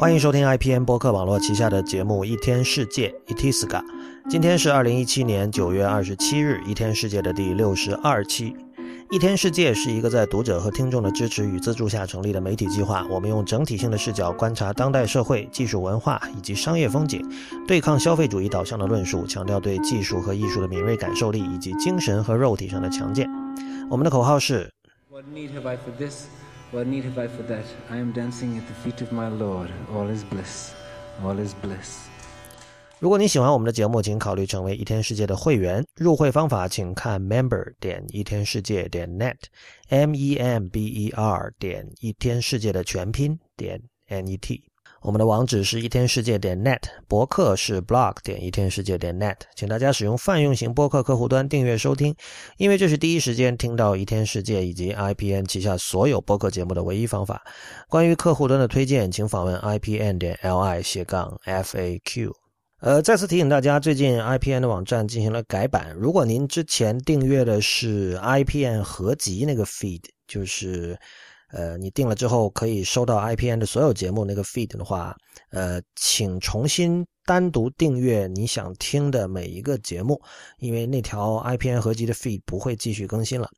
欢迎收听 IPN 播客网络旗下的节目《一天世界》（Itiska）。今天是二零一七年九月二十七日，《一天世界》的第六十二期。《一天世界》是一个在读者和听众的支持与资助下成立的媒体计划。我们用整体性的视角观察当代社会、技术文化以及商业风景，对抗消费主义导向的论述，强调对技术和艺术的敏锐感受力以及精神和肉体上的强健。我们的口号是。What need have I for this? What need have I for that? I am dancing at the feet of my Lord. All is bliss. All is bliss. 如果你喜欢我们的节目，请考虑成为一天世界的会员。入会方法请看 member 点一天世界点 net，m e m b e r 点一天世界的全拼点 n e t。 我们的网址是一天世界点 net，博客是 blog 点一天世界点 net，请大家使用泛用型播客客户端订阅收听，因为这是第一时间听到一天世界以及 IPN 旗下所有播客节目的唯一方法。关于客户端的推荐，请访问 IPN 点 li 斜杠 FAQ。呃，再次提醒大家，最近 IPN 的网站进行了改版。如果您之前订阅的是 IPN 合集那个 feed，就是。呃，你订了之后可以收到 IPN 的所有节目那个 feed 的话，呃，请重新单独订阅你想听的每一个节目，因为那条 IPN 合集的 feed 不会继续更新了。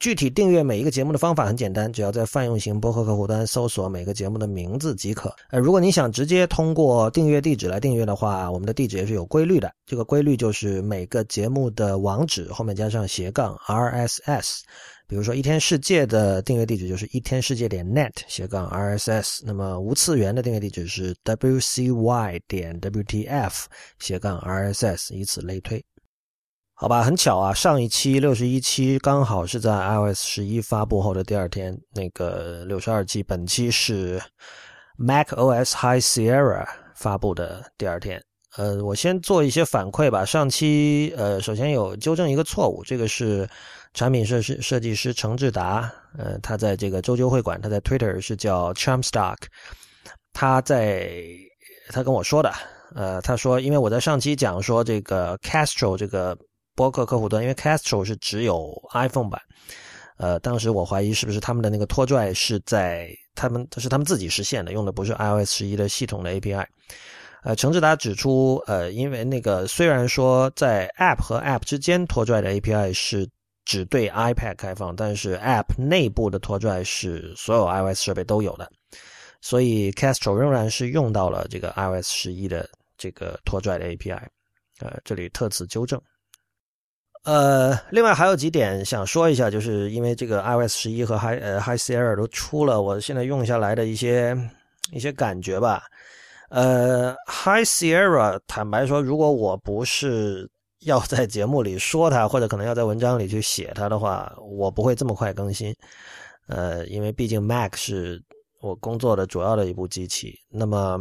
具体订阅每一个节目的方法很简单，只要在泛用型播客客户端搜索每个节目的名字即可。呃，如果你想直接通过订阅地址来订阅的话，我们的地址也是有规律的。这个规律就是每个节目的网址后面加上斜杠 RSS。比如说，一天世界的订阅地址就是一天世界点 net 斜杠 RSS。那么无次元的订阅地址是 WCY 点 WTF 斜杠 RSS，以此类推。好吧，很巧啊，上一期六十一期刚好是在 iOS 十一发布后的第二天。那个六十二期，本期是 macOS High Sierra 发布的第二天。呃，我先做一些反馈吧。上期呃，首先有纠正一个错误，这个是产品设设设计师程志达，呃，他在这个周究会馆，他在 Twitter 是叫 Chamstock，他在他跟我说的，呃，他说，因为我在上期讲说这个 Castro 这个。播客客户端，因为 Castro 是只有 iPhone 版，呃，当时我怀疑是不是他们的那个拖拽是在他们，是他们自己实现的，用的不是 iOS 十一的系统的 API。呃，程志达指出，呃，因为那个虽然说在 App 和 App 之间拖拽的 API 是只对 iPad 开放，但是 App 内部的拖拽是所有 iOS 设备都有的，所以 Castro 仍然是用到了这个 iOS 十一的这个拖拽的 API。呃，这里特此纠正。呃，另外还有几点想说一下，就是因为这个 iOS 十一和 Hi 呃 Hi Sierra 都出了，我现在用下来的一些一些感觉吧。呃，Hi Sierra 坦白说，如果我不是要在节目里说它，或者可能要在文章里去写它的话，我不会这么快更新。呃，因为毕竟 Mac 是我工作的主要的一部机器，那么。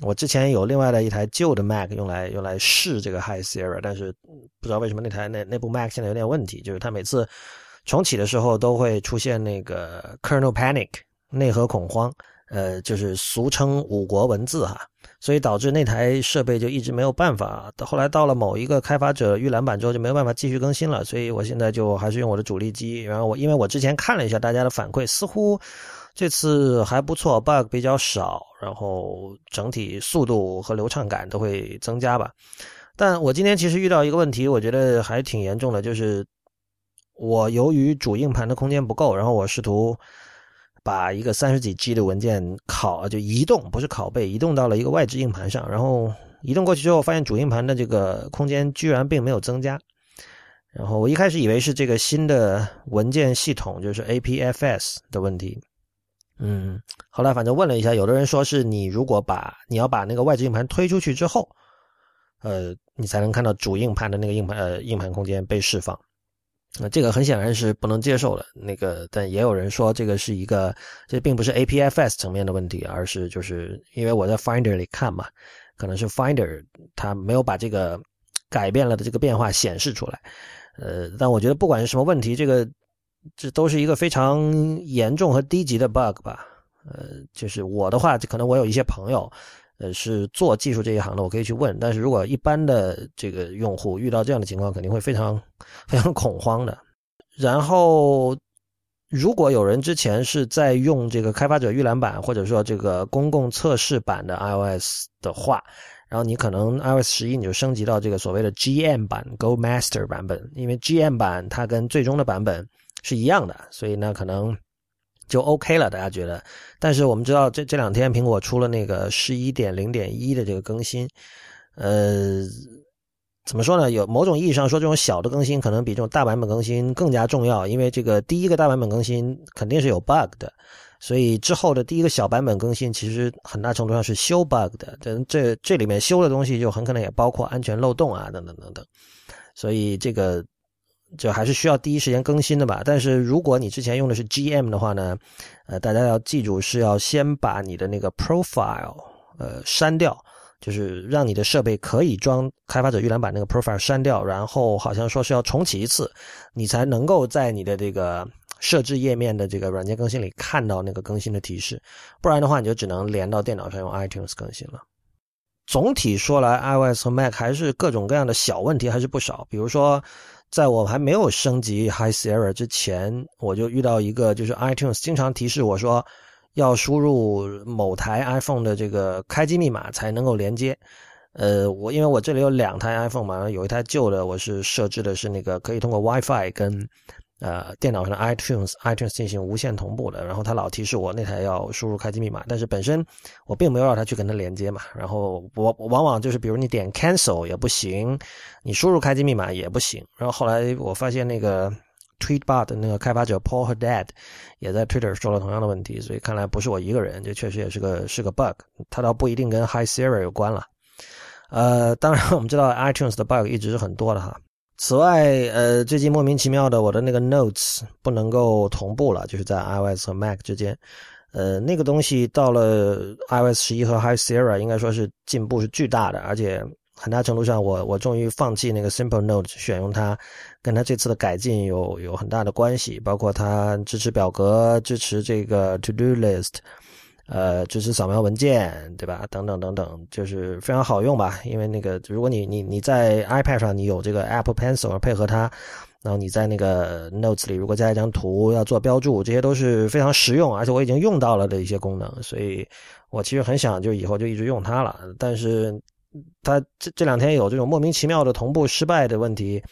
我之前有另外的一台旧的 Mac 用来用来试这个 High Sierra，但是不知道为什么那台那那部 Mac 现在有点问题，就是它每次重启的时候都会出现那个 Kernel Panic 内核恐慌，呃，就是俗称五国文字哈，所以导致那台设备就一直没有办法。到后来到了某一个开发者预览版之后就没有办法继续更新了，所以我现在就还是用我的主力机。然后我因为我之前看了一下大家的反馈，似乎。这次还不错，bug 比较少，然后整体速度和流畅感都会增加吧。但我今天其实遇到一个问题，我觉得还挺严重的，就是我由于主硬盘的空间不够，然后我试图把一个三十几 G 的文件拷就移动，不是拷贝，移动到了一个外置硬盘上，然后移动过去之后，发现主硬盘的这个空间居然并没有增加。然后我一开始以为是这个新的文件系统，就是 APFS 的问题。嗯，后来反正问了一下，有的人说是你如果把你要把那个外置硬盘推出去之后，呃，你才能看到主硬盘的那个硬盘呃硬盘空间被释放。那这个很显然是不能接受的。那个，但也有人说这个是一个，这并不是 APFS 层面的问题，而是就是因为我在 Finder 里看嘛，可能是 Finder 它没有把这个改变了的这个变化显示出来。呃，但我觉得不管是什么问题，这个。这都是一个非常严重和低级的 bug 吧？呃，就是我的话，可能我有一些朋友，呃，是做技术这一行的，我可以去问。但是如果一般的这个用户遇到这样的情况，肯定会非常非常恐慌的。然后，如果有人之前是在用这个开发者预览版或者说这个公共测试版的 iOS 的话，然后你可能 iOS 十一你就升级到这个所谓的 GM 版 Go Master 版本，因为 GM 版它跟最终的版本是一样的，所以呢可能就 OK 了，大家觉得。但是我们知道这这两天苹果出了那个十一点零点一的这个更新，呃。怎么说呢？有某种意义上说，这种小的更新可能比这种大版本更新更加重要，因为这个第一个大版本更新肯定是有 bug 的，所以之后的第一个小版本更新其实很大程度上是修 bug 的。这这这里面修的东西就很可能也包括安全漏洞啊，等等等等。所以这个就还是需要第一时间更新的吧。但是如果你之前用的是 GM 的话呢，呃，大家要记住是要先把你的那个 profile 呃删掉。就是让你的设备可以装开发者预览版那个 profile 删掉，然后好像说是要重启一次，你才能够在你的这个设置页面的这个软件更新里看到那个更新的提示，不然的话你就只能连到电脑上用 iTunes 更新了。总体说来，iOS 和 Mac 还是各种各样的小问题还是不少。比如说，在我还没有升级 High Sierra 之前，我就遇到一个，就是 iTunes 经常提示我说。要输入某台 iPhone 的这个开机密码才能够连接。呃，我因为我这里有两台 iPhone 嘛，有一台旧的，我是设置的是那个可以通过 WiFi 跟呃电脑上的 iTunes iTunes 进行无线同步的。然后它老提示我那台要输入开机密码，但是本身我并没有让它去跟它连接嘛。然后我往往就是比如你点 Cancel 也不行，你输入开机密码也不行。然后后来我发现那个。Tweetbot 的那个开发者 Paul h e Dad 也在 Twitter 说了同样的问题，所以看来不是我一个人，这确实也是个是个 bug，它倒不一定跟 High Sierra 有关了。呃，当然我们知道 iTunes 的 bug 一直是很多的哈。此外，呃，最近莫名其妙的我的那个 Notes 不能够同步了，就是在 iOS 和 Mac 之间。呃，那个东西到了 iOS 十一和 High Sierra 应该说是进步是巨大的，而且。很大程度上，我我终于放弃那个 Simple Notes，选用它，跟它这次的改进有有很大的关系。包括它支持表格，支持这个 To Do List，呃，支持扫描文件，对吧？等等等等，就是非常好用吧。因为那个，如果你你你在 iPad 上你有这个 Apple Pencil 配合它，然后你在那个 Notes 里如果加一张图要做标注，这些都是非常实用，而且我已经用到了的一些功能。所以我其实很想就以后就一直用它了，但是。它这这两天有这种莫名其妙的同步失败的问题，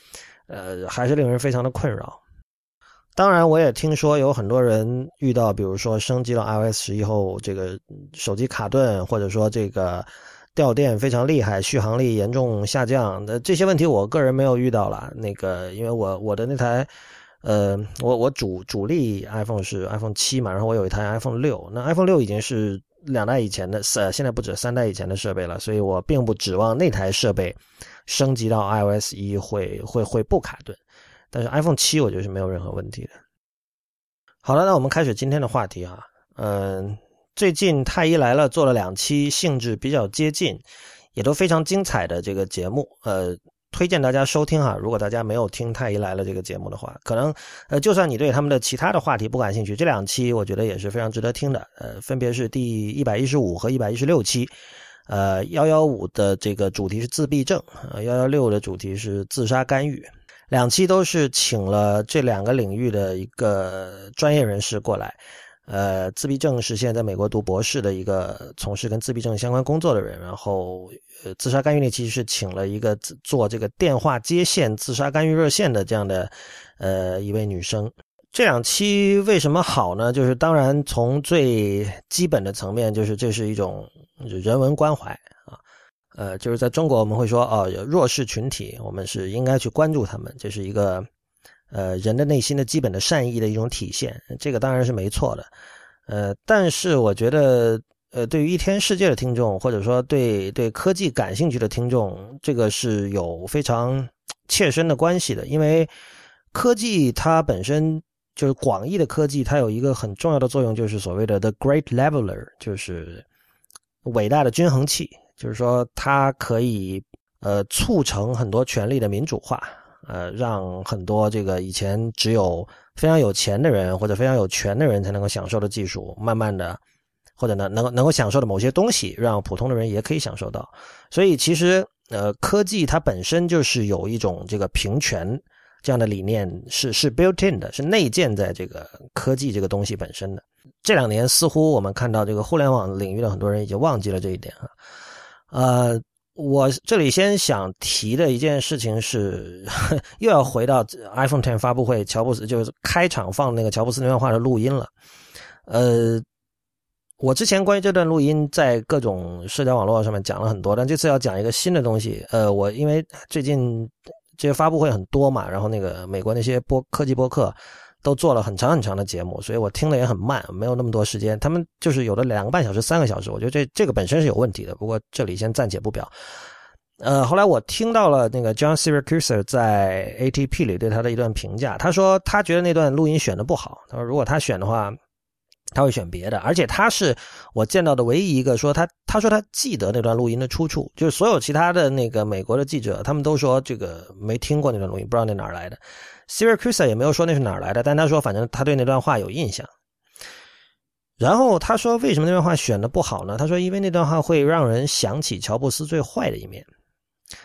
呃，还是令人非常的困扰。当然，我也听说有很多人遇到，比如说升级了 iOS 十一后，这个手机卡顿，或者说这个掉电非常厉害，续航力严重下降的这些问题，我个人没有遇到了。那个，因为我我的那台，呃，我我主主力 iPhone 是 iPhone 七嘛，然后我有一台 iPhone 六，那 iPhone 六已经是。两代以前的，呃，现在不止三代以前的设备了，所以我并不指望那台设备升级到 iOS 一会会会不卡顿。但是 iPhone 七我觉得是没有任何问题的。好了，那我们开始今天的话题啊，嗯，最近太医来了做了两期性质比较接近，也都非常精彩的这个节目，呃。推荐大家收听哈，如果大家没有听《太医来了》这个节目的话，可能呃，就算你对他们的其他的话题不感兴趣，这两期我觉得也是非常值得听的。呃，分别是第一百一十五和一百一十六期，呃，幺幺五的这个主题是自闭症，呃，幺幺六的主题是自杀干预，两期都是请了这两个领域的一个专业人士过来。呃，自闭症是现在在美国读博士的一个从事跟自闭症相关工作的人，然后呃，自杀干预那期是请了一个做这个电话接线自杀干预热线的这样的呃一位女生。这两期为什么好呢？就是当然从最基本的层面，就是这是一种人文关怀，呃，就是在中国我们会说哦，弱势群体，我们是应该去关注他们，这是一个。呃，人的内心的基本的善意的一种体现，这个当然是没错的。呃，但是我觉得，呃，对于一天世界的听众，或者说对对科技感兴趣的听众，这个是有非常切身的关系的。因为科技它本身就是广义的科技，它有一个很重要的作用，就是所谓的 the great leveler，就是伟大的均衡器，就是说它可以呃促成很多权力的民主化。呃，让很多这个以前只有非常有钱的人或者非常有权的人才能够享受的技术，慢慢的，或者呢，能够能够享受的某些东西，让普通的人也可以享受到。所以其实，呃，科技它本身就是有一种这个平权这样的理念是是 built in 的，是内建在这个科技这个东西本身的。这两年似乎我们看到这个互联网领域的很多人已经忘记了这一点啊。呃，我这里先想提的一件事情是，又要回到 iPhone Ten 发布会，乔布斯就是开场放那个乔布斯那段话的录音了。呃，我之前关于这段录音在各种社交网络上面讲了很多，但这次要讲一个新的东西。呃，我因为最近这些发布会很多嘛，然后那个美国那些播科技播客。都做了很长很长的节目，所以我听的也很慢，没有那么多时间。他们就是有的两个半小时、三个小时，我觉得这这个本身是有问题的。不过这里先暂且不表。呃，后来我听到了那个 John Siracusa 在 ATP 里对他的一段评价，他说他觉得那段录音选的不好。他说如果他选的话，他会选别的。而且他是我见到的唯一一个说他他说他记得那段录音的出处，就是所有其他的那个美国的记者，他们都说这个没听过那段录音，不知道那哪儿来的。Siracusa 也没有说那是哪来的，但他说反正他对那段话有印象。然后他说为什么那段话选的不好呢？他说因为那段话会让人想起乔布斯最坏的一面。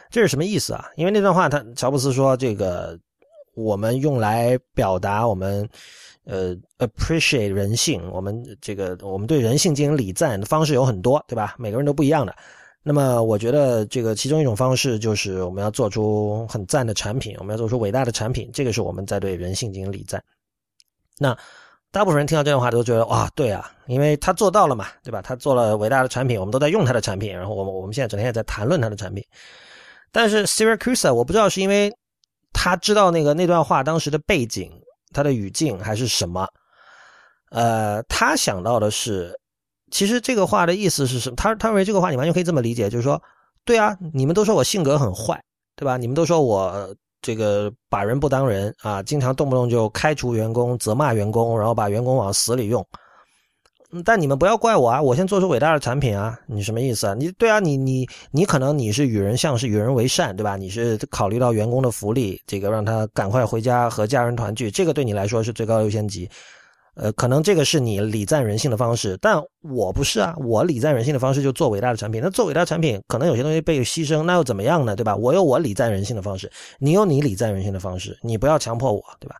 这是什么意思啊？因为那段话他乔布斯说这个我们用来表达我们呃 appreciate 人性，我们这个我们对人性进行礼赞的方式有很多，对吧？每个人都不一样的。那么，我觉得这个其中一种方式就是我们要做出很赞的产品，我们要做出伟大的产品，这个是我们在对人性进行礼赞。那大部分人听到这段话都觉得哇，对啊，因为他做到了嘛，对吧？他做了伟大的产品，我们都在用他的产品，然后我们我们现在整天也在谈论他的产品。但是 Siracusa，我不知道是因为他知道那个那段话当时的背景、他的语境还是什么，呃，他想到的是。其实这个话的意思是什么？他他认为这个话你完全可以这么理解，就是说，对啊，你们都说我性格很坏，对吧？你们都说我这个把人不当人啊，经常动不动就开除员工、责骂员工，然后把员工往死里用。但你们不要怪我啊，我先做出伟大的产品啊！你什么意思啊？你对啊，你你你可能你是与人像是与人为善，对吧？你是考虑到员工的福利，这个让他赶快回家和家人团聚，这个对你来说是最高优先级。呃，可能这个是你礼赞人性的方式，但我不是啊。我礼赞人性的方式就做伟大的产品。那做伟大产品，可能有些东西被牺牲，那又怎么样呢？对吧？我有我礼赞人性的方式，你有你礼赞人性的方式，你不要强迫我，对吧？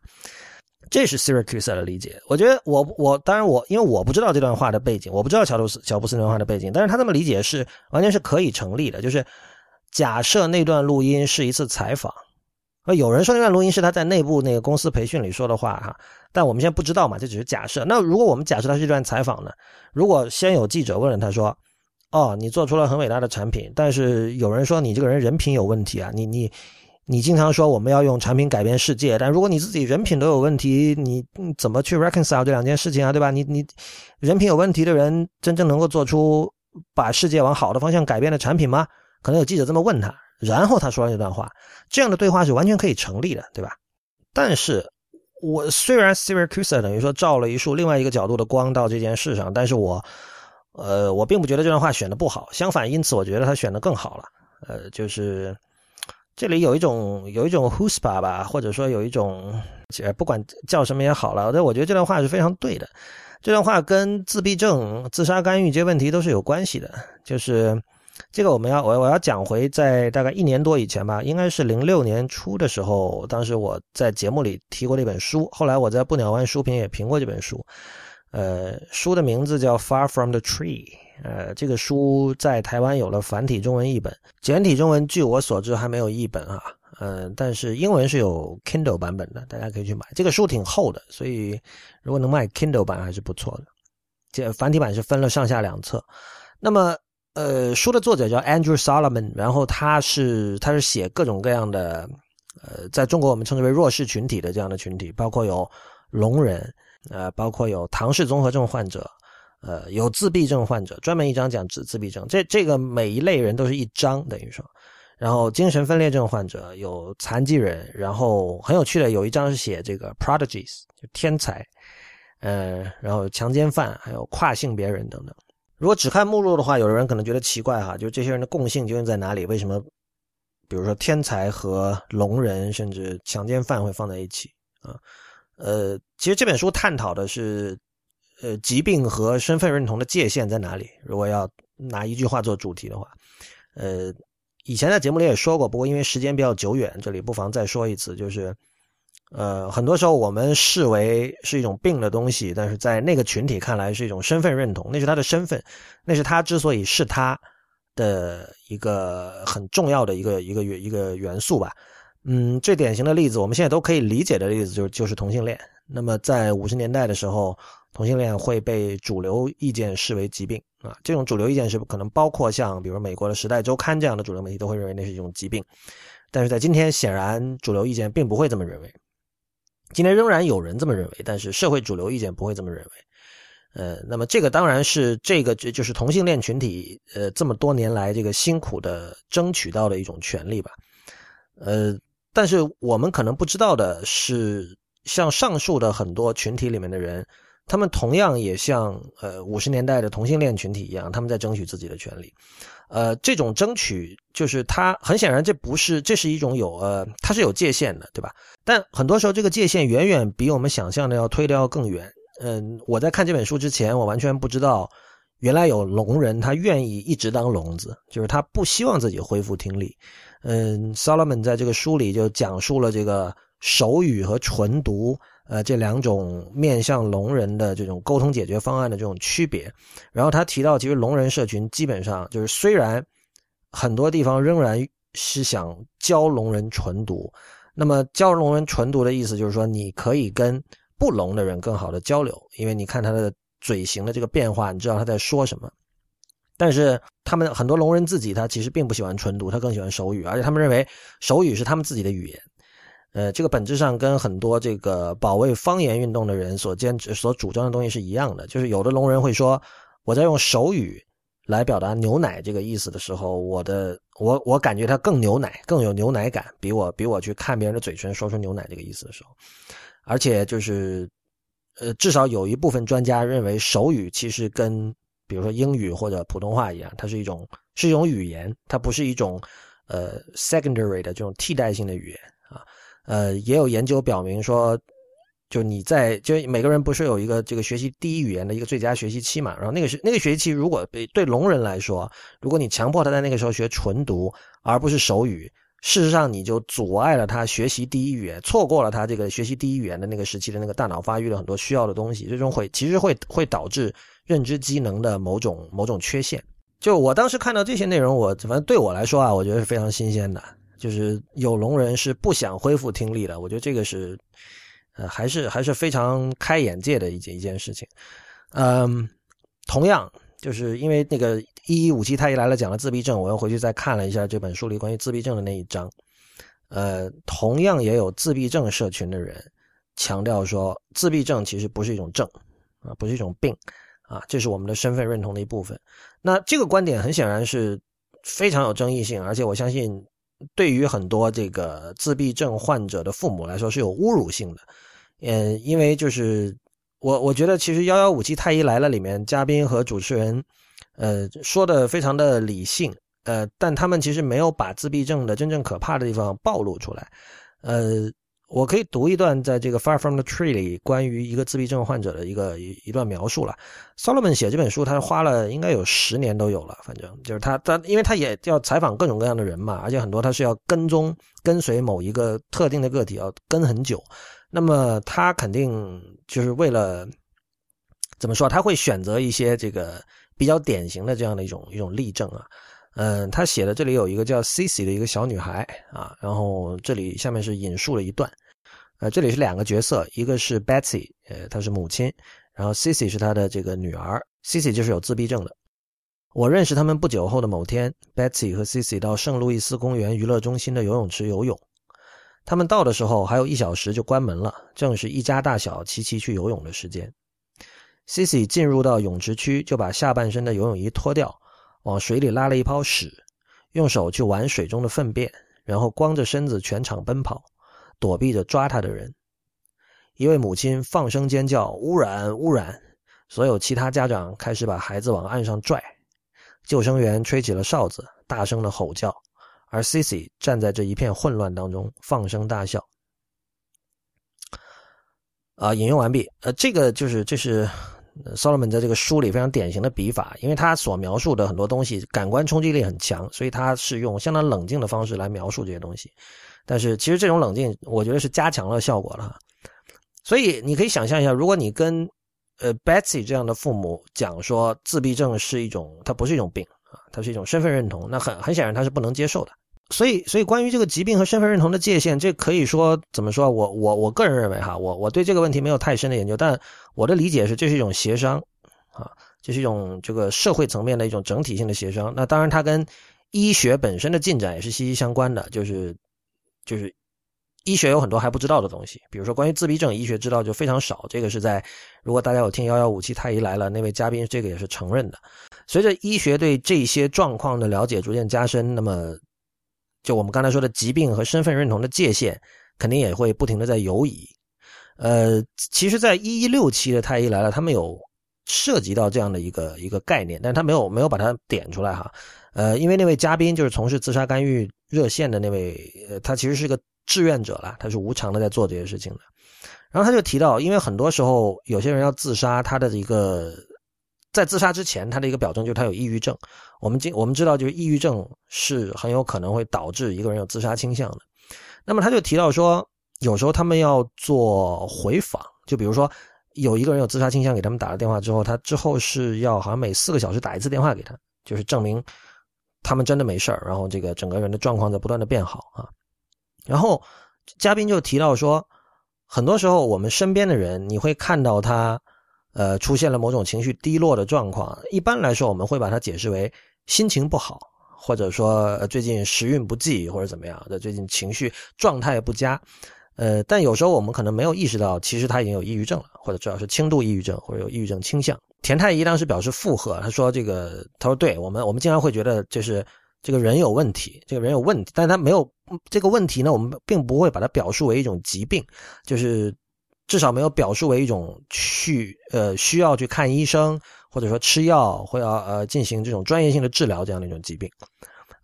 这是 Siracusa 的理解。我觉得我我当然我因为我不知道这段话的背景，我不知道乔布斯乔布斯那段话的背景，但是他这么理解是完全是可以成立的。就是假设那段录音是一次采访。有人说那段录音是他在内部那个公司培训里说的话哈，但我们现在不知道嘛，这只是假设。那如果我们假设他是一段采访呢？如果先有记者问了他说：“哦，你做出了很伟大的产品，但是有人说你这个人人品有问题啊，你你你经常说我们要用产品改变世界，但如果你自己人品都有问题，你怎么去 reconcile 这两件事情啊？对吧？你你人品有问题的人真正能够做出把世界往好的方向改变的产品吗？可能有记者这么问他。”然后他说了这段话，这样的对话是完全可以成立的，对吧？但是，我虽然 Siracusa 等于说照了一束另外一个角度的光到这件事上，但是我，呃，我并不觉得这段话选的不好，相反，因此我觉得他选的更好了。呃，就是这里有一种有一种 h u s p a 吧，或者说有一种，不管叫什么也好了，但我觉得这段话是非常对的。这段话跟自闭症、自杀干预这些问题都是有关系的，就是。这个我们要我我要讲回在大概一年多以前吧，应该是零六年初的时候，当时我在节目里提过那本书，后来我在不鸟湾书评也评过这本书，呃，书的名字叫《Far from the Tree》，呃，这个书在台湾有了繁体中文译本，简体中文据我所知还没有译本啊，嗯，但是英文是有 Kindle 版本的，大家可以去买。这个书挺厚的，所以如果能卖 Kindle 版还是不错的。这繁体版是分了上下两册，那么。呃，书的作者叫 Andrew Solomon，然后他是他是写各种各样的，呃，在中国我们称之为弱势群体的这样的群体，包括有聋人，呃，包括有唐氏综合症患者，呃，有自闭症患者，专门一章讲自自闭症，这这个每一类人都是一章等于说，然后精神分裂症患者，有残疾人，然后很有趣的有一章是写这个 prodigies 就天才，呃，然后强奸犯，还有跨性别人等等。如果只看目录的话，有的人可能觉得奇怪哈，就这些人的共性究竟在哪里？为什么，比如说天才和聋人，甚至强奸犯会放在一起啊？呃，其实这本书探讨的是，呃，疾病和身份认同的界限在哪里？如果要拿一句话做主题的话，呃，以前在节目里也说过，不过因为时间比较久远，这里不妨再说一次，就是呃，很多时候我们视为是一种病的东西，但是在那个群体看来是一种身份认同，那是他的身份，那是他之所以是他的一个很重要的一个一个一个元素吧。嗯，最典型的例子，我们现在都可以理解的例子就是就是同性恋。那么在五十年代的时候，同性恋会被主流意见视为疾病啊，这种主流意见是可能包括像比如美国的《时代周刊》这样的主流媒体都会认为那是一种疾病，但是在今天显然主流意见并不会这么认为。今天仍然有人这么认为，但是社会主流意见不会这么认为。呃，那么这个当然是这个这就是同性恋群体呃这么多年来这个辛苦的争取到的一种权利吧。呃，但是我们可能不知道的是，像上述的很多群体里面的人，他们同样也像呃五十年代的同性恋群体一样，他们在争取自己的权利。呃，这种争取就是他很显然这不是，这是一种有呃，它是有界限的，对吧？但很多时候这个界限远远比我们想象的要推的要更远。嗯，我在看这本书之前，我完全不知道原来有聋人他愿意一直当聋子，就是他不希望自己恢复听力。嗯，Solomon 在这个书里就讲述了这个手语和纯读。呃，这两种面向聋人的这种沟通解决方案的这种区别，然后他提到，其实聋人社群基本上就是虽然很多地方仍然是想教聋人纯读，那么教聋人纯读的意思就是说，你可以跟不聋的人更好的交流，因为你看他的嘴型的这个变化，你知道他在说什么。但是他们很多聋人自己，他其实并不喜欢纯读，他更喜欢手语，而且他们认为手语是他们自己的语言。呃，这个本质上跟很多这个保卫方言运动的人所坚持、所主张的东西是一样的。就是有的聋人会说，我在用手语来表达牛奶这个意思的时候，我的我我感觉它更牛奶，更有牛奶感，比我比我去看别人的嘴唇说出牛奶这个意思的时候。而且就是，呃，至少有一部分专家认为，手语其实跟比如说英语或者普通话一样，它是一种是一种语言，它不是一种呃 secondary 的这种替代性的语言。呃，也有研究表明说，就你在就每个人不是有一个这个学习第一语言的一个最佳学习期嘛？然后那个是那个学习期，如果对聋人来说，如果你强迫他在那个时候学纯读而不是手语，事实上你就阻碍了他学习第一语言，错过了他这个学习第一语言的那个时期的那个大脑发育的很多需要的东西，最终会其实会会导致认知机能的某种某种缺陷。就我当时看到这些内容，我反正对我来说啊，我觉得是非常新鲜的。就是有聋人是不想恢复听力的，我觉得这个是，呃，还是还是非常开眼界的一件一件事情。嗯，同样就是因为那个一一五七太医来了讲了自闭症，我又回去再看了一下这本书里关于自闭症的那一章。呃，同样也有自闭症社群的人强调说，自闭症其实不是一种症啊，不是一种病啊，这是我们的身份认同的一部分。那这个观点很显然是非常有争议性，而且我相信。对于很多这个自闭症患者的父母来说是有侮辱性的，嗯，因为就是我我觉得其实幺幺五七太医来了里面嘉宾和主持人，呃，说的非常的理性，呃，但他们其实没有把自闭症的真正可怕的地方暴露出来，呃。我可以读一段在这个《Far from the Tree》里关于一个自闭症患者的一个一一段描述了。Solomon 写这本书，他花了应该有十年都有了，反正就是他他，因为他也要采访各种各样的人嘛，而且很多他是要跟踪跟随某一个特定的个体，要跟很久。那么他肯定就是为了怎么说，他会选择一些这个比较典型的这样的一种一种例证啊。嗯，他写的这里有一个叫 Cici 的一个小女孩啊，然后这里下面是引述了一段，呃，这里是两个角色，一个是 Betsy，呃，她是母亲，然后 Cici 是她的这个女儿，Cici 就是有自闭症的。我认识他们不久后的某天，Betsy 和 Cici 到圣路易斯公园娱乐中心的游泳池游泳，他们到的时候还有一小时就关门了，正是一家大小齐齐去游泳的时间。Cici 进入到泳池区，就把下半身的游泳衣脱掉。往水里拉了一泡屎，用手去玩水中的粪便，然后光着身子全场奔跑，躲避着抓他的人。一位母亲放声尖叫：“污染，污染！”所有其他家长开始把孩子往岸上拽。救生员吹起了哨子，大声的吼叫，而 Cici 站在这一片混乱当中，放声大笑。啊，引用完毕。呃，这个就是这是。Solomon 在这个书里非常典型的笔法，因为他所描述的很多东西感官冲击力很强，所以他是用相当冷静的方式来描述这些东西。但是其实这种冷静，我觉得是加强了效果了。所以你可以想象一下，如果你跟呃 Betsy 这样的父母讲说自闭症是一种，它不是一种病啊，它是一种身份认同，那很很显然他是不能接受的。所以，所以关于这个疾病和身份认同的界限，这可以说怎么说？我我我个人认为哈，我我对这个问题没有太深的研究，但我的理解是，这是一种协商啊，这是一种这个社会层面的一种整体性的协商。那当然，它跟医学本身的进展也是息息相关的，就是就是医学有很多还不知道的东西，比如说关于自闭症，医学知道就非常少。这个是在如果大家有听幺幺五七太医来了那位嘉宾，这个也是承认的。随着医学对这些状况的了解逐渐加深，那么。就我们刚才说的疾病和身份认同的界限，肯定也会不停的在游移。呃，其实，在一一六期的太医来了，他们有涉及到这样的一个一个概念，但是他没有没有把它点出来哈。呃，因为那位嘉宾就是从事自杀干预热线的那位，他其实是个志愿者啦，他是无偿的在做这些事情的。然后他就提到，因为很多时候有些人要自杀，他的一个。在自杀之前，他的一个表征就是他有抑郁症。我们今我们知道，就是抑郁症是很有可能会导致一个人有自杀倾向的。那么他就提到说，有时候他们要做回访，就比如说有一个人有自杀倾向，给他们打了电话之后，他之后是要好像每四个小时打一次电话给他，就是证明他们真的没事儿，然后这个整个人的状况在不断的变好啊。然后嘉宾就提到说，很多时候我们身边的人，你会看到他。呃，出现了某种情绪低落的状况，一般来说我们会把它解释为心情不好，或者说最近时运不济，或者怎么样的，最近情绪状态不佳。呃，但有时候我们可能没有意识到，其实他已经有抑郁症了，或者主要是轻度抑郁症，或者有抑郁症倾向。田太医当时表示附和，他说：“这个，他说对我们，我们经常会觉得就是这个人有问题，这个人有问题，但他没有这个问题呢，我们并不会把它表述为一种疾病，就是。”至少没有表述为一种去呃需要去看医生或者说吃药或要呃进行这种专业性的治疗这样的一种疾病，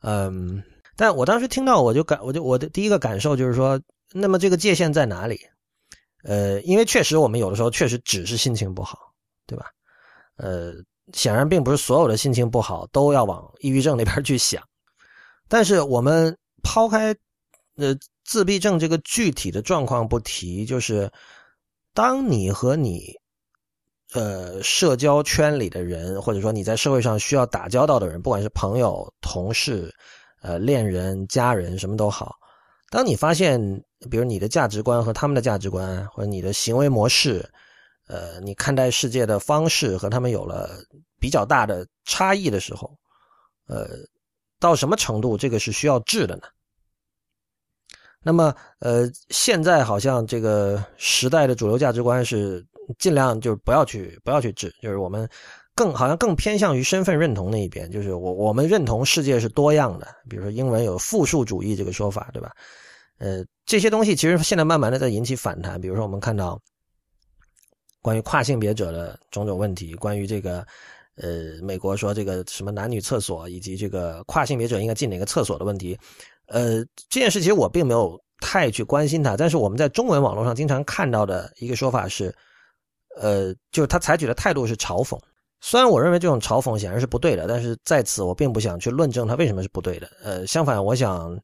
嗯，但我当时听到我就感我就我的第一个感受就是说，那么这个界限在哪里？呃，因为确实我们有的时候确实只是心情不好，对吧？呃，显然并不是所有的心情不好都要往抑郁症那边去想，但是我们抛开呃自闭症这个具体的状况不提，就是。当你和你，呃，社交圈里的人，或者说你在社会上需要打交道的人，不管是朋友、同事、呃，恋人、家人，什么都好。当你发现，比如你的价值观和他们的价值观，或者你的行为模式，呃，你看待世界的方式和他们有了比较大的差异的时候，呃，到什么程度这个是需要治的呢？那么，呃，现在好像这个时代的主流价值观是尽量就是不要去不要去治，就是我们更好像更偏向于身份认同那一边，就是我我们认同世界是多样的，比如说英文有复数主义这个说法，对吧？呃，这些东西其实现在慢慢的在引起反弹，比如说我们看到关于跨性别者的种种问题，关于这个呃美国说这个什么男女厕所以及这个跨性别者应该进哪个厕所的问题。呃，这件事其实我并没有太去关心它，但是我们在中文网络上经常看到的一个说法是，呃，就是他采取的态度是嘲讽。虽然我认为这种嘲讽显然是不对的，但是在此我并不想去论证它为什么是不对的。呃，相反，我想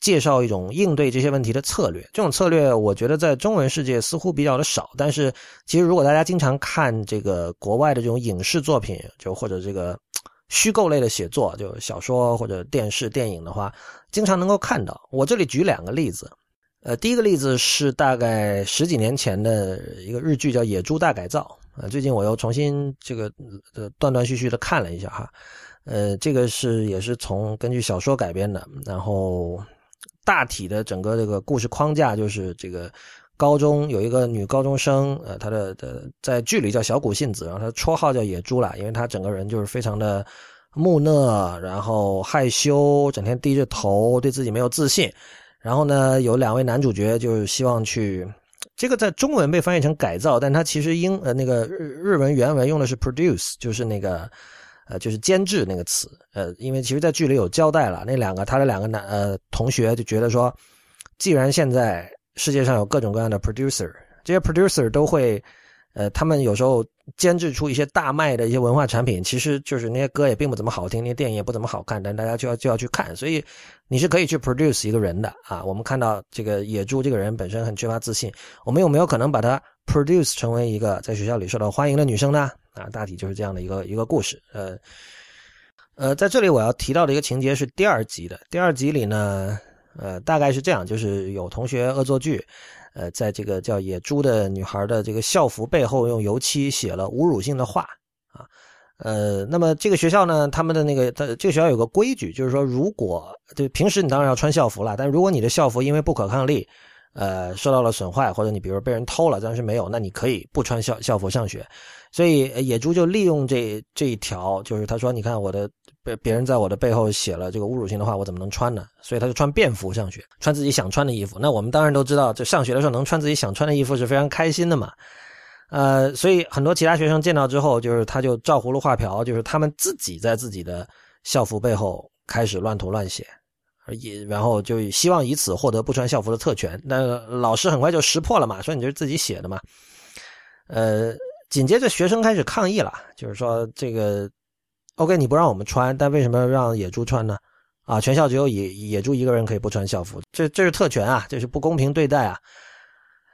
介绍一种应对这些问题的策略。这种策略，我觉得在中文世界似乎比较的少。但是，其实如果大家经常看这个国外的这种影视作品，就或者这个。虚构类的写作，就小说或者电视电影的话，经常能够看到。我这里举两个例子，呃，第一个例子是大概十几年前的一个日剧，叫《野猪大改造》啊。最近我又重新这个呃断断续续的看了一下哈，呃，这个是也是从根据小说改编的，然后大体的整个这个故事框架就是这个。高中有一个女高中生，呃，她的的在剧里叫小谷信子，然后她绰号叫野猪啦，因为她整个人就是非常的木讷，然后害羞，整天低着头，对自己没有自信。然后呢，有两位男主角就是希望去，这个在中文被翻译成改造，但它其实英呃那个日日文原文用的是 produce，就是那个呃就是监制那个词，呃，因为其实在剧里有交代了，那两个他的两个男呃同学就觉得说，既然现在。世界上有各种各样的 producer，这些 producer 都会，呃，他们有时候监制出一些大卖的一些文化产品，其实就是那些歌也并不怎么好听，那些电影也不怎么好看，但大家就要就要去看，所以你是可以去 produce 一个人的啊。我们看到这个野猪这个人本身很缺乏自信，我们有没有可能把他 produce 成为一个在学校里受到欢迎的女生呢？啊，大体就是这样的一个一个故事。呃，呃，在这里我要提到的一个情节是第二集的，第二集里呢，呃，大概是这样，就是有同学恶作剧。呃，在这个叫野猪的女孩的这个校服背后用油漆写了侮辱性的话啊，呃，那么这个学校呢，他们的那个，这个学校有个规矩，就是说，如果就平时你当然要穿校服了，但如果你的校服因为不可抗力，呃，受到了损坏，或者你比如被人偷了，暂时没有，那你可以不穿校校服上学。所以野猪就利用这这一条，就是他说，你看我的。别别人在我的背后写了这个侮辱性的话，我怎么能穿呢？所以他就穿便服上学，穿自己想穿的衣服。那我们当然都知道，这上学的时候能穿自己想穿的衣服是非常开心的嘛。呃，所以很多其他学生见到之后，就是他就照葫芦画瓢，就是他们自己在自己的校服背后开始乱涂乱写，也然后就希望以此获得不穿校服的特权。那老师很快就识破了嘛，说你这是自己写的嘛。呃，紧接着学生开始抗议了，就是说这个。OK，你不让我们穿，但为什么让野猪穿呢？啊，全校只有野野猪一个人可以不穿校服，这这是特权啊，这是不公平对待啊。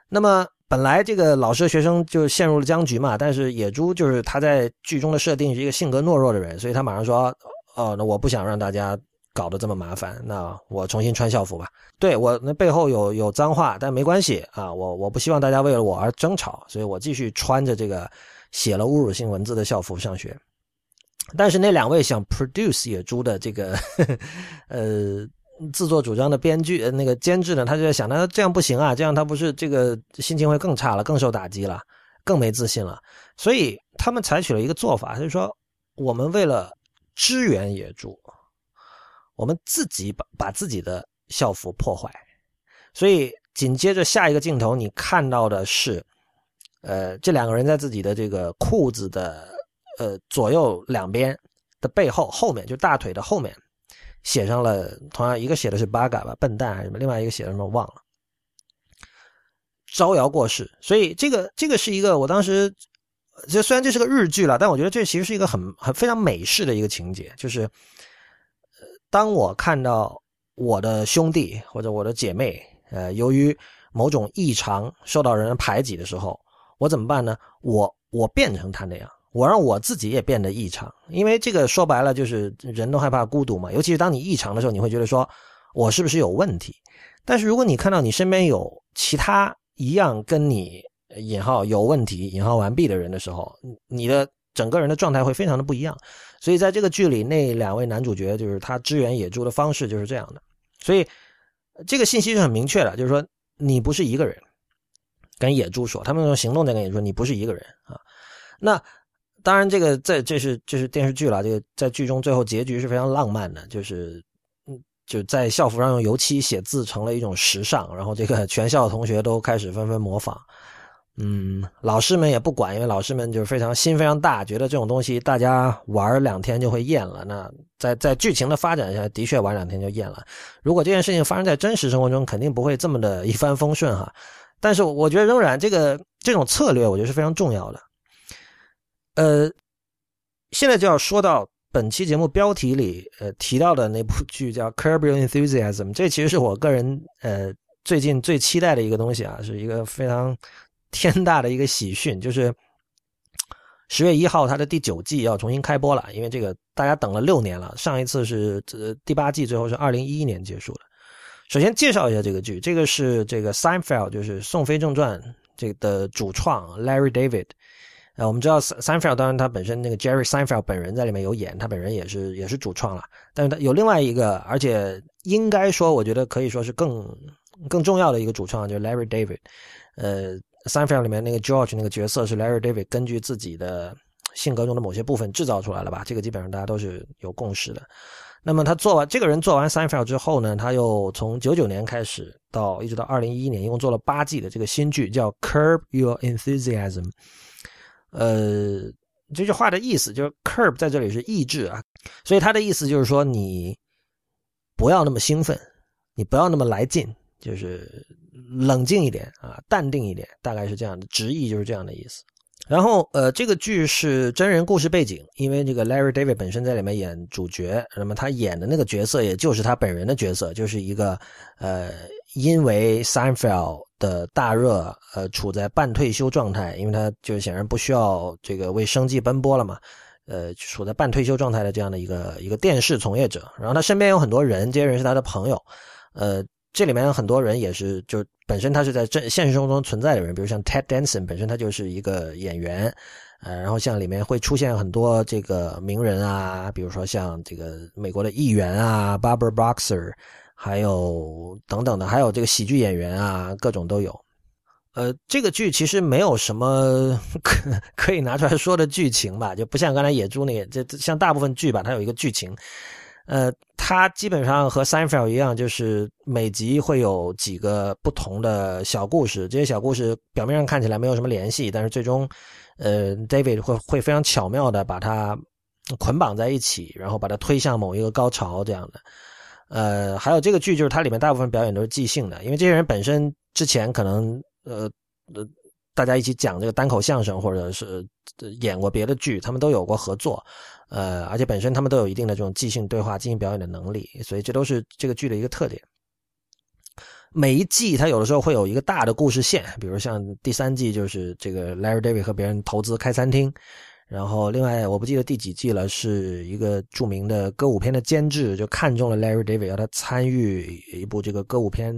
那么本来这个老师学生就陷入了僵局嘛，但是野猪就是他在剧中的设定是一个性格懦弱的人，所以他马上说：“哦，那我不想让大家搞得这么麻烦，那我重新穿校服吧。对我那背后有有脏话，但没关系啊，我我不希望大家为了我而争吵，所以我继续穿着这个写了侮辱性文字的校服上学。”但是那两位想 produce 野猪的这个 呃自作主张的编剧那个监制呢，他就在想，那这样不行啊，这样他不是这个心情会更差了，更受打击了，更没自信了。所以他们采取了一个做法，就是说，我们为了支援野猪，我们自己把把自己的校服破坏。所以紧接着下一个镜头，你看到的是，呃，这两个人在自己的这个裤子的。呃，左右两边的背后后面，就大腿的后面，写上了同样一个写的是八嘎吧，笨蛋还是什么，另外一个写的什么忘了。招摇过市，所以这个这个是一个我当时，就虽然这是个日剧了，但我觉得这其实是一个很很非常美式的一个情节，就是，当我看到我的兄弟或者我的姐妹，呃，由于某种异常受到人排挤的时候，我怎么办呢？我我变成他那样。我让我自己也变得异常，因为这个说白了就是人都害怕孤独嘛。尤其是当你异常的时候，你会觉得说，我是不是有问题？但是如果你看到你身边有其他一样跟你引号有问题引号完毕的人的时候，你的整个人的状态会非常的不一样。所以在这个剧里，那两位男主角就是他支援野猪的方式就是这样的。所以这个信息是很明确的，就是说你不是一个人，跟野猪说，他们用行动在跟你说你不是一个人啊。那。当然，这个在这是这是电视剧了。这个在剧中最后结局是非常浪漫的，就是嗯，就在校服上用油漆写字成了一种时尚，然后这个全校同学都开始纷纷模仿。嗯，老师们也不管，因为老师们就是非常心非常大，觉得这种东西大家玩两天就会厌了。那在在剧情的发展下，的确玩两天就厌了。如果这件事情发生在真实生活中，肯定不会这么的一帆风顺哈。但是我觉得仍然这个这种策略，我觉得是非常重要的。呃，现在就要说到本期节目标题里呃提到的那部剧叫《Curb Your Enthusiasm》，这其实是我个人呃最近最期待的一个东西啊，是一个非常天大的一个喜讯，就是十月一号它的第九季要重新开播了，因为这个大家等了六年了，上一次是呃第八季，最后是二零一一年结束的。首先介绍一下这个剧，这个是这个 Seinfeld，就是《宋飞正传》这的主创 Larry David。呃，我们知道 Seinfeld，当然他本身那个 Jerry Seinfeld 本人在里面有演，他本人也是也是主创了。但是他有另外一个，而且应该说，我觉得可以说是更更重要的一个主创，就是 Larry David。呃，Seinfeld 里面那个 George 那个角色是 Larry David 根据自己的性格中的某些部分制造出来了吧？这个基本上大家都是有共识的。那么他做完这个人做完 Seinfeld 之后呢，他又从九九年开始到一直到二零一一年，一共做了八季的这个新剧叫 Curb Your Enthusiasm。呃，这句话的意思就是 “curb” 在这里是抑制啊，所以他的意思就是说你不要那么兴奋，你不要那么来劲，就是冷静一点啊，淡定一点，大概是这样的，直译就是这样的意思。然后，呃，这个剧是真人故事背景，因为这个 Larry David 本身在里面演主角，那么他演的那个角色也就是他本人的角色，就是一个呃，因为 Seinfeld 的大热，呃，处在半退休状态，因为他就显然不需要这个为生计奔波了嘛，呃，处在半退休状态的这样的一个一个电视从业者。然后他身边有很多人，这些人是他的朋友，呃。这里面有很多人也是，就本身他是在真现实生活中存在的人，比如像 Ted Danson 本身他就是一个演员，呃，然后像里面会出现很多这个名人啊，比如说像这个美国的议员啊，Barbara Boxer，还有等等的，还有这个喜剧演员啊，各种都有。呃，这个剧其实没有什么 可可以拿出来说的剧情吧，就不像刚才野猪那，这像大部分剧吧，它有一个剧情。呃，它基本上和《Seinfeld》一样，就是每集会有几个不同的小故事。这些小故事表面上看起来没有什么联系，但是最终，呃，David 会会非常巧妙的把它捆绑在一起，然后把它推向某一个高潮这样的。呃，还有这个剧就是它里面大部分表演都是即兴的，因为这些人本身之前可能呃呃大家一起讲这个单口相声，或者是演过别的剧，他们都有过合作。呃，而且本身他们都有一定的这种即兴对话、即兴表演的能力，所以这都是这个剧的一个特点。每一季它有的时候会有一个大的故事线，比如像第三季就是这个 Larry David 和别人投资开餐厅，然后另外我不记得第几季了，是一个著名的歌舞片的监制就看中了 Larry David，要他参与一部这个歌舞片，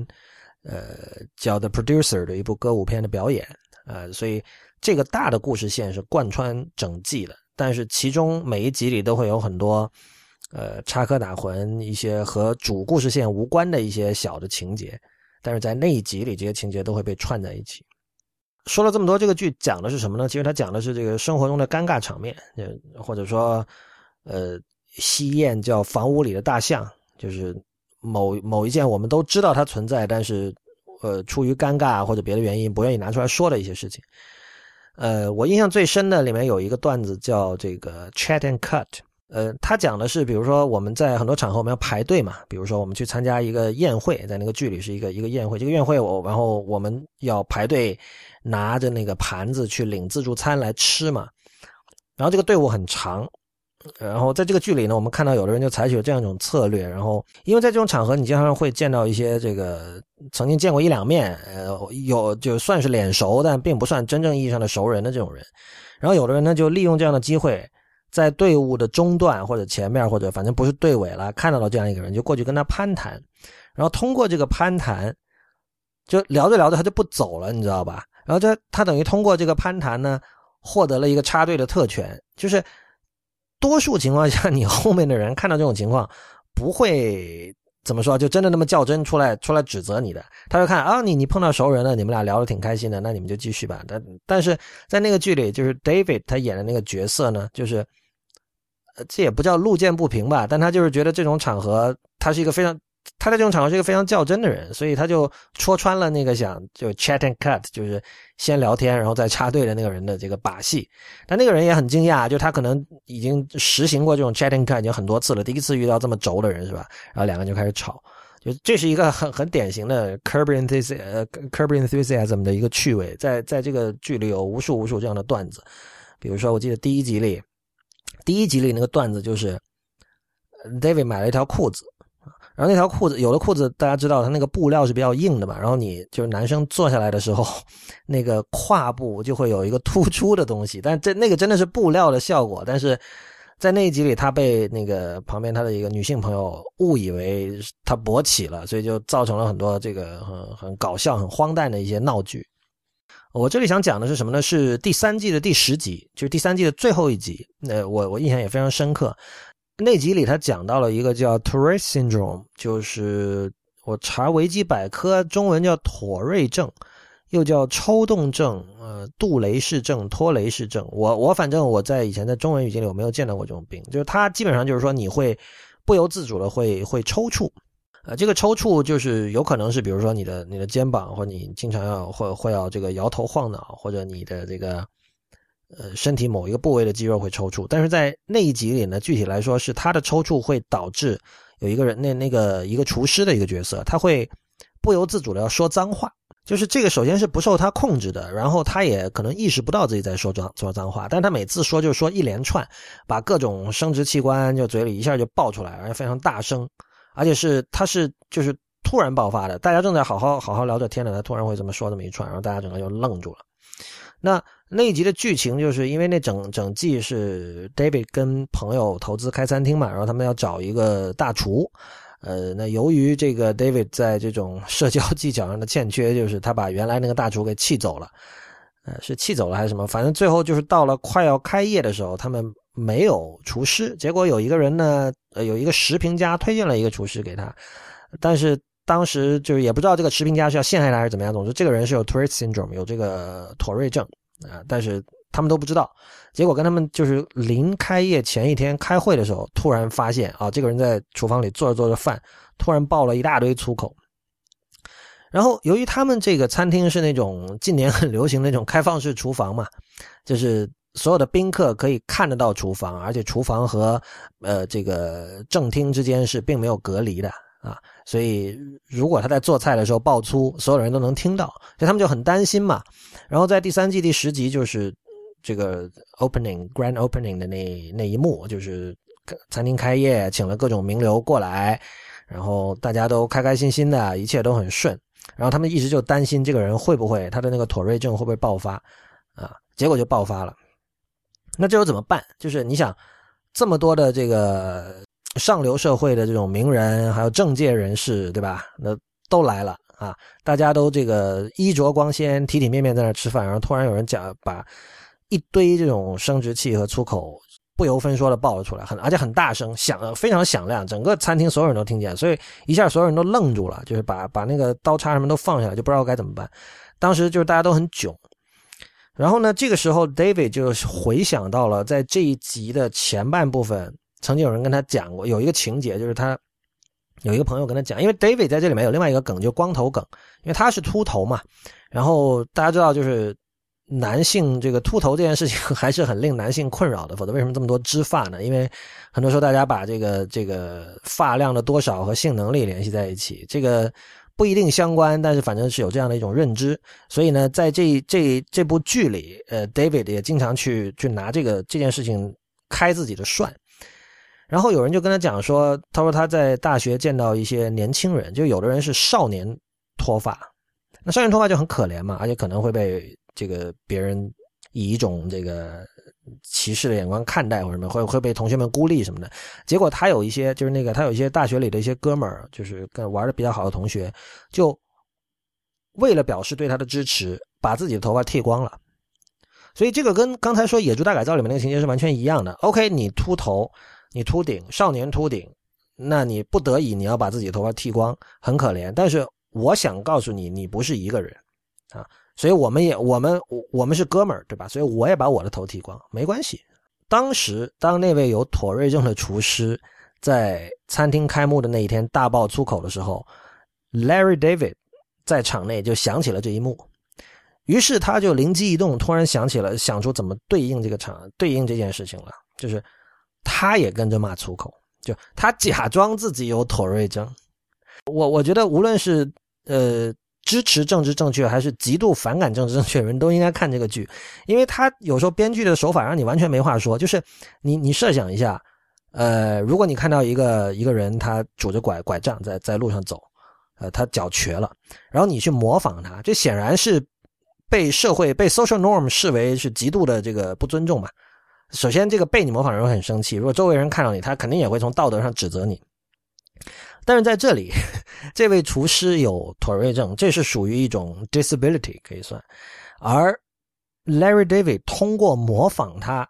呃，叫 The Producer 的一部歌舞片的表演，呃，所以这个大的故事线是贯穿整季的。但是其中每一集里都会有很多，呃，插科打诨一些和主故事线无关的一些小的情节，但是在那一集里，这些情节都会被串在一起。说了这么多，这个剧讲的是什么呢？其实它讲的是这个生活中的尴尬场面，或者说，呃，西谚叫“房屋里的大象”，就是某某一件我们都知道它存在，但是，呃，出于尴尬或者别的原因不愿意拿出来说的一些事情。呃，我印象最深的里面有一个段子叫这个 chat and cut，呃，他讲的是，比如说我们在很多场合我们要排队嘛，比如说我们去参加一个宴会，在那个剧里是一个一个宴会，这个宴会我然后我们要排队拿着那个盘子去领自助餐来吃嘛，然后这个队伍很长。然后在这个剧里呢，我们看到有的人就采取了这样一种策略。然后，因为在这种场合，你经常会见到一些这个曾经见过一两面，呃，有就算是脸熟，但并不算真正意义上的熟人的这种人。然后，有的人呢就利用这样的机会，在队伍的中段或者前面，或者反正不是队尾了，看到了这样一个人，就过去跟他攀谈。然后通过这个攀谈，就聊着聊着他就不走了，你知道吧？然后他他等于通过这个攀谈呢，获得了一个插队的特权，就是。多数情况下，你后面的人看到这种情况，不会怎么说，就真的那么较真出来出来指责你的。他会看啊，你你碰到熟人了，你们俩聊得挺开心的，那你们就继续吧。但但是在那个剧里，就是 David 他演的那个角色呢，就是，这也不叫路见不平吧，但他就是觉得这种场合，他是一个非常。他在这种场合是一个非常较真的人，所以他就戳穿了那个想就 chat and cut，就是先聊天然后再插队的那个人的这个把戏。但那个人也很惊讶，就他可能已经实行过这种 chatting 开已经很多次了，第一次遇到这么轴的人是吧？然后两个人就开始吵，就这是一个很很典型的 curb enthusiasm，呃 curb enthusiasm 的一个趣味，在在这个剧里有无数无数这样的段子。比如说，我记得第一集里，第一集里那个段子就是 David 买了一条裤子。然后那条裤子，有的裤子大家知道，它那个布料是比较硬的嘛。然后你就是男生坐下来的时候，那个胯部就会有一个突出的东西。但这那个真的是布料的效果。但是在那一集里，他被那个旁边他的一个女性朋友误以为他勃起了，所以就造成了很多这个很很搞笑、很荒诞的一些闹剧。我这里想讲的是什么呢？是第三季的第十集，就是第三季的最后一集。那我我印象也非常深刻。那集里他讲到了一个叫 Tourette syndrome，就是我查维基百科，中文叫妥瑞症，又叫抽动症，呃，杜雷氏症、托雷氏症。我我反正我在以前在中文语境里我没有见到过这种病，就是他基本上就是说你会不由自主的会会抽搐，呃，这个抽搐就是有可能是比如说你的你的肩膀，或者你经常要会会要这个摇头晃脑，或者你的这个。呃，身体某一个部位的肌肉会抽搐，但是在那一集里呢，具体来说是他的抽搐会导致有一个人，那那个一个厨师的一个角色，他会不由自主的要说脏话，就是这个首先是不受他控制的，然后他也可能意识不到自己在说脏说脏话，但他每次说就说一连串，把各种生殖器官就嘴里一下就爆出来，而且非常大声，而且是他是就是突然爆发的，大家正在好好好好聊着天呢，他突然会这么说这么一串，然后大家整个就愣住了。那那一集的剧情就是因为那整整季是 David 跟朋友投资开餐厅嘛，然后他们要找一个大厨。呃，那由于这个 David 在这种 社交技巧上的欠缺，就是他把原来那个大厨给气走了，呃，是气走了还是什么？反正最后就是到了快要开业的时候，他们没有厨师。结果有一个人呢，呃，有一个食评家推荐了一个厨师给他，但是当时就是也不知道这个食评家是要陷害他还是怎么样。总之，这个人是有 Tourette syndrome，有这个妥瑞症啊，但是。他们都不知道，结果跟他们就是临开业前一天开会的时候，突然发现啊，这个人在厨房里做着做着饭，突然爆了一大堆粗口。然后由于他们这个餐厅是那种近年很流行那种开放式厨房嘛，就是所有的宾客可以看得到厨房，而且厨房和呃这个正厅之间是并没有隔离的啊，所以如果他在做菜的时候爆粗，所有人都能听到，所以他们就很担心嘛。然后在第三季第十集就是。这个 opening grand opening 的那那一幕，就是餐厅开业，请了各种名流过来，然后大家都开开心心的，一切都很顺。然后他们一直就担心这个人会不会他的那个妥瑞症会不会爆发啊？结果就爆发了。那这又怎么办？就是你想，这么多的这个上流社会的这种名人，还有政界人士，对吧？那都来了啊！大家都这个衣着光鲜、体体面面在那吃饭，然后突然有人讲把。一堆这种生殖器和粗口不由分说的爆了出来，很而且很大声，响非常响亮，整个餐厅所有人都听见，所以一下所有人都愣住了，就是把把那个刀叉什么都放下来，就不知道该怎么办。当时就是大家都很囧。然后呢，这个时候 David 就回想到了在这一集的前半部分，曾经有人跟他讲过，有一个情节就是他有一个朋友跟他讲，因为 David 在这里面有另外一个梗，就光头梗，因为他是秃头嘛。然后大家知道就是。男性这个秃头这件事情 还是很令男性困扰的，否则为什么这么多植发呢？因为很多时候大家把这个这个发量的多少和性能力联系在一起，这个不一定相关，但是反正是有这样的一种认知。所以呢，在这这这部剧里，呃，David 也经常去去拿这个这件事情开自己的涮。然后有人就跟他讲说，他说他在大学见到一些年轻人，就有的人是少年脱发，那少年脱发就很可怜嘛，而且可能会被。这个别人以一种这个歧视的眼光看待或者什么，会会被同学们孤立什么的。结果他有一些就是那个他有一些大学里的一些哥们儿，就是跟玩的比较好的同学，就为了表示对他的支持，把自己的头发剃光了。所以这个跟刚才说《野猪大改造》里面那个情节是完全一样的。OK，你秃头，你秃顶，少年秃顶，那你不得已你要把自己头发剃光，很可怜。但是我想告诉你，你不是一个人啊。所以我们也我们我们是哥们儿，对吧？所以我也把我的头剃光，没关系。当时当那位有妥瑞症的厨师在餐厅开幕的那一天大爆粗口的时候，Larry David 在场内就想起了这一幕，于是他就灵机一动，突然想起了想出怎么对应这个场对应这件事情了，就是他也跟着骂粗口，就他假装自己有妥瑞症。我我觉得无论是呃。支持政治正确还是极度反感政治正确人都应该看这个剧，因为他有时候编剧的手法让你完全没话说。就是你你设想一下，呃，如果你看到一个一个人他拄着拐拐杖在在路上走，呃，他脚瘸了，然后你去模仿他，这显然是被社会被 social norm 视为是极度的这个不尊重嘛。首先，这个被你模仿的人会很生气，如果周围人看到你，他肯定也会从道德上指责你。但是在这里，这位厨师有妥瑞症，这是属于一种 disability 可以算。而 Larry David 通过模仿他，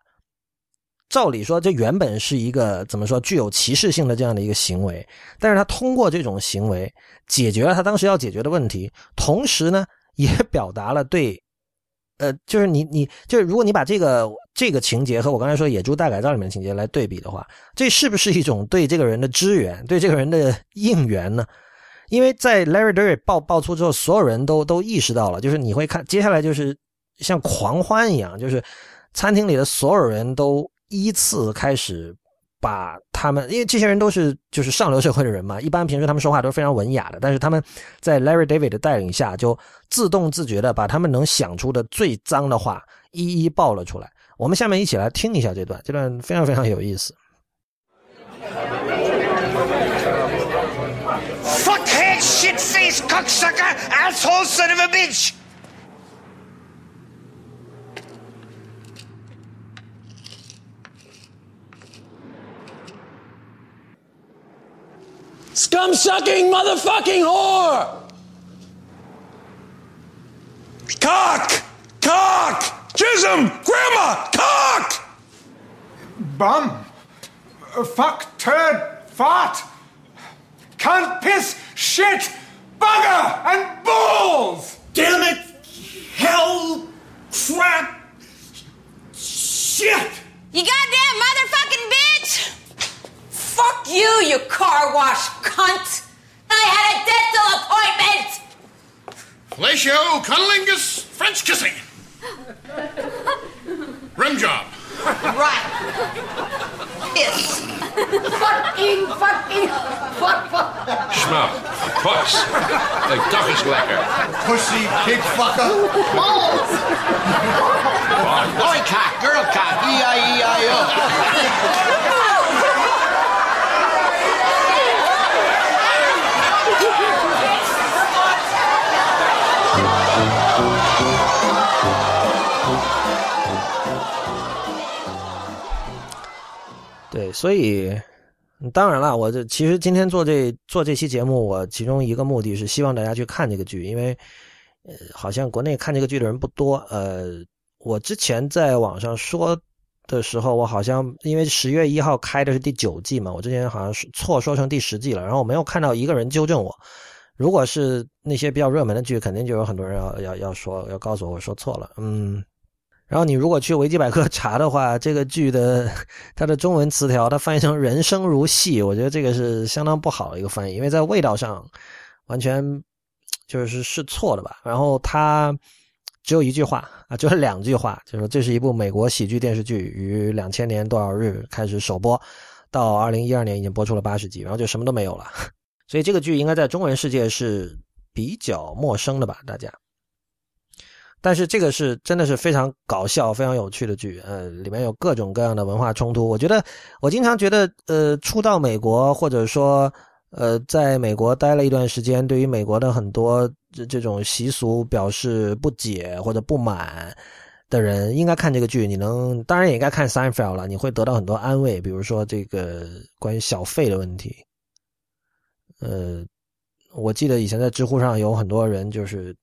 照理说这原本是一个怎么说具有歧视性的这样的一个行为，但是他通过这种行为解决了他当时要解决的问题，同时呢也表达了对。呃，就是你，你就是，如果你把这个这个情节和我刚才说《野猪大改造》里面情节来对比的话，这是不是一种对这个人的支援，对这个人的应援呢？因为在 Larry David 爆爆出之后，所有人都都意识到了，就是你会看接下来就是像狂欢一样，就是餐厅里的所有人都依次开始把他们，因为这些人都是就是上流社会的人嘛，一般平时他们说话都是非常文雅的，但是他们在 Larry David 的带领下，就自动自觉的把他们能想出的最脏的话一一爆了出来。我们下面一起来听一下这段，这段非常非常有意思。Fuckhead, shit-faced cocksucker, asshole son of a bitch! Scum sucking motherfucking whore! Cock! Cock! Chisholm! Grandma! Cock! Bum. Uh, fuck, turd, fart. Can't piss, shit, bugger, and balls! Damn it! Hell! Crap! Shit! You goddamn motherfucking bitch! Fuck you, you car wash cunt! I had a dental appointment! Fellatio, cunnilingus, French kissing. Rim job. Right. Piss. fucking, fucking, fuck, fuck. Schmuck. Puss. Like duffus lecker. Pussy, pig fucker! Balls. Boy cock, girl cock, E E-I-E-I-O. 所以当然了，我这其实今天做这做这期节目，我其中一个目的是希望大家去看这个剧，因为呃，好像国内看这个剧的人不多。呃，我之前在网上说的时候，我好像因为十月一号开的是第九季嘛，我之前好像是错说成第十季了，然后我没有看到一个人纠正我。如果是那些比较热门的剧，肯定就有很多人要要要说要告诉我说错了，嗯。然后你如果去维基百科查的话，这个剧的 它的中文词条它翻译成“人生如戏”，我觉得这个是相当不好的一个翻译，因为在味道上完全就是是错的吧。然后它只有一句话啊，就是两句话，就是这是一部美国喜剧电视剧，于两千年多少日开始首播，到二零一二年已经播出了八十集，然后就什么都没有了。所以这个剧应该在中文世界是比较陌生的吧，大家。但是这个是真的是非常搞笑、非常有趣的剧，呃，里面有各种各样的文化冲突。我觉得，我经常觉得，呃，初到美国或者说，呃，在美国待了一段时间，对于美国的很多这这种习俗表示不解或者不满的人，应该看这个剧。你能，当然也应该看《Seinfeld》了，你会得到很多安慰。比如说这个关于小费的问题，呃，我记得以前在知乎上有很多人就是。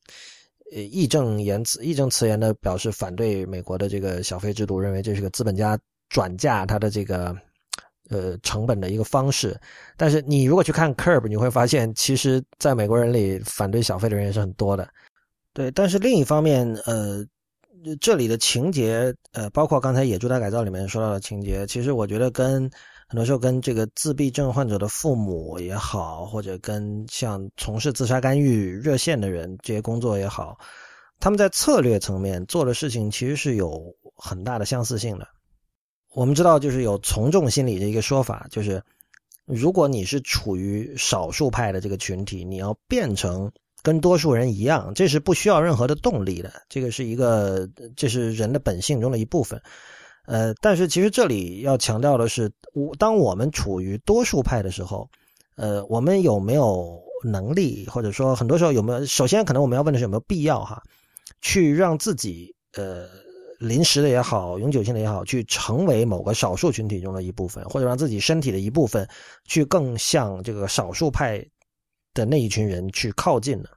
呃，义正言辞、义正辞严的表示反对美国的这个小费制度，认为这是个资本家转嫁他的这个呃成本的一个方式。但是你如果去看《Curb》，你会发现，其实在美国人里反对小费的人也是很多的。对，但是另一方面，呃，这里的情节，呃，包括刚才《野猪大改造》里面说到的情节，其实我觉得跟。很多时候跟这个自闭症患者的父母也好，或者跟像从事自杀干预热线的人这些工作也好，他们在策略层面做的事情其实是有很大的相似性的。我们知道，就是有从众心理的一个说法，就是如果你是处于少数派的这个群体，你要变成跟多数人一样，这是不需要任何的动力的。这个是一个，这是人的本性中的一部分。呃，但是其实这里要强调的是，我当我们处于多数派的时候，呃，我们有没有能力，或者说很多时候有没有？首先，可能我们要问的是有没有必要哈，去让自己呃临时的也好，永久性的也好，去成为某个少数群体中的一部分，或者让自己身体的一部分去更向这个少数派的那一群人去靠近呢？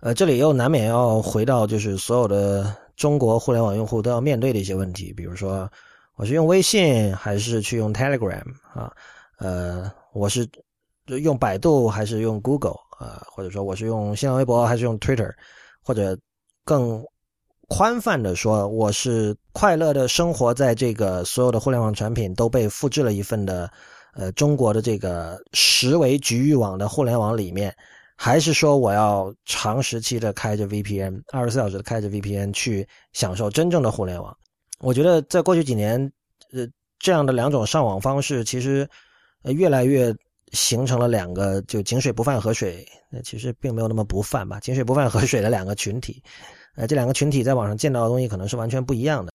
呃，这里又难免要回到就是所有的。中国互联网用户都要面对的一些问题，比如说，我是用微信还是去用 Telegram 啊？呃，我是用百度还是用 Google 啊？或者说我是用新浪微博还是用 Twitter？或者更宽泛的说，我是快乐的生活在这个所有的互联网产品都被复制了一份的呃中国的这个十维局域网的互联网里面。还是说我要长时期的开着 VPN，二十四小时的开着 VPN 去享受真正的互联网？我觉得在过去几年，呃，这样的两种上网方式，其实呃越来越形成了两个就井水不犯河水，那其实并没有那么不犯吧，井水不犯河水的两个群体，呃，这两个群体在网上见到的东西可能是完全不一样的。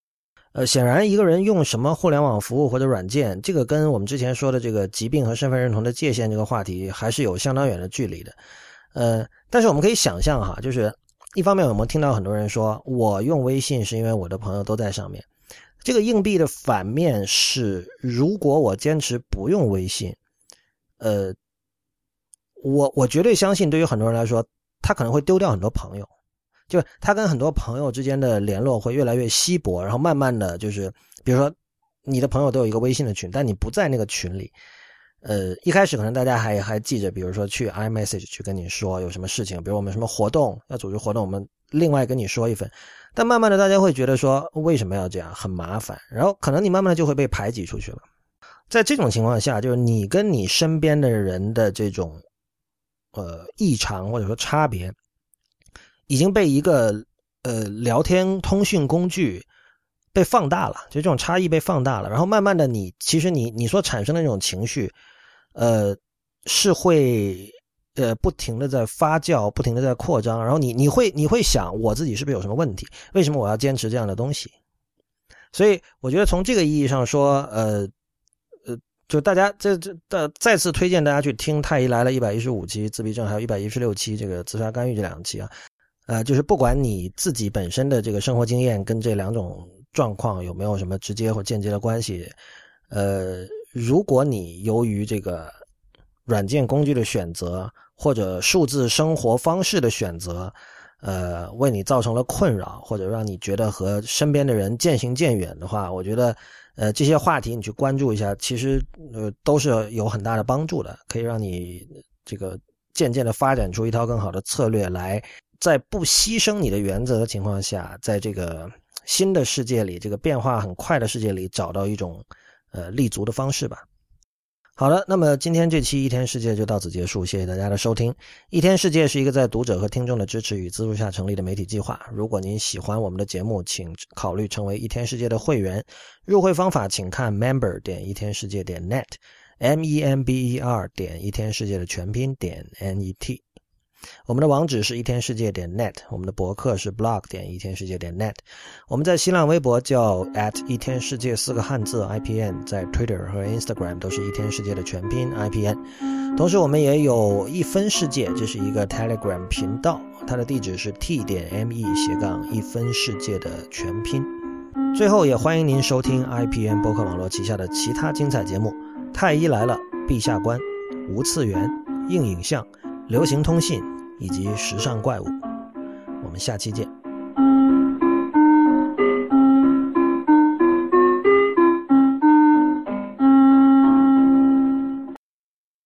呃，显然一个人用什么互联网服务或者软件，这个跟我们之前说的这个疾病和身份认同的界限这个话题还是有相当远的距离的。呃，但是我们可以想象哈，就是一方面我们听到很多人说我用微信是因为我的朋友都在上面，这个硬币的反面是，如果我坚持不用微信，呃，我我绝对相信，对于很多人来说，他可能会丢掉很多朋友。就他跟很多朋友之间的联络会越来越稀薄，然后慢慢的就是，比如说，你的朋友都有一个微信的群，但你不在那个群里，呃，一开始可能大家还还记着，比如说去 iMessage 去跟你说有什么事情，比如我们什么活动要组织活动，我们另外跟你说一份，但慢慢的大家会觉得说为什么要这样，很麻烦，然后可能你慢慢的就会被排挤出去了。在这种情况下，就是你跟你身边的人的这种，呃，异常或者说差别。已经被一个呃聊天通讯工具被放大了，就这种差异被放大了，然后慢慢的，你其实你你所产生的那种情绪，呃，是会呃不停的在发酵，不停的在扩张，然后你你会你会想，我自己是不是有什么问题？为什么我要坚持这样的东西？所以我觉得从这个意义上说，呃呃，就大家这这的再次推荐大家去听《太医来了》一百一十五期自闭症，还有一百一十六期这个自杀干预这两期啊。呃，就是不管你自己本身的这个生活经验跟这两种状况有没有什么直接或间接的关系，呃，如果你由于这个软件工具的选择或者数字生活方式的选择，呃，为你造成了困扰，或者让你觉得和身边的人渐行渐远的话，我觉得，呃，这些话题你去关注一下，其实呃都是有很大的帮助的，可以让你这个渐渐的发展出一套更好的策略来。在不牺牲你的原则的情况下，在这个新的世界里，这个变化很快的世界里，找到一种呃立足的方式吧。好了，那么今天这期一天世界就到此结束，谢谢大家的收听。一天世界是一个在读者和听众的支持与资助下成立的媒体计划。如果您喜欢我们的节目，请考虑成为一天世界的会员。入会方法请看 member 点一天世界点 net，m e m b e r 点一天世界的全拼点 n e t。我们的网址是一天世界点 net，我们的博客是 blog 点一天世界点 net，我们在新浪微博叫 at 一天世界四个汉字 IPN，在 Twitter 和 Instagram 都是一天世界的全拼 IPN。同时，我们也有一分世界，这是一个 Telegram 频道，它的地址是 t 点 me 斜杠一分世界的全拼。最后，也欢迎您收听 IPN 博客网络旗下的其他精彩节目：太医来了、陛下观、无次元、硬影像。流行通信以及时尚怪物，我们下期见。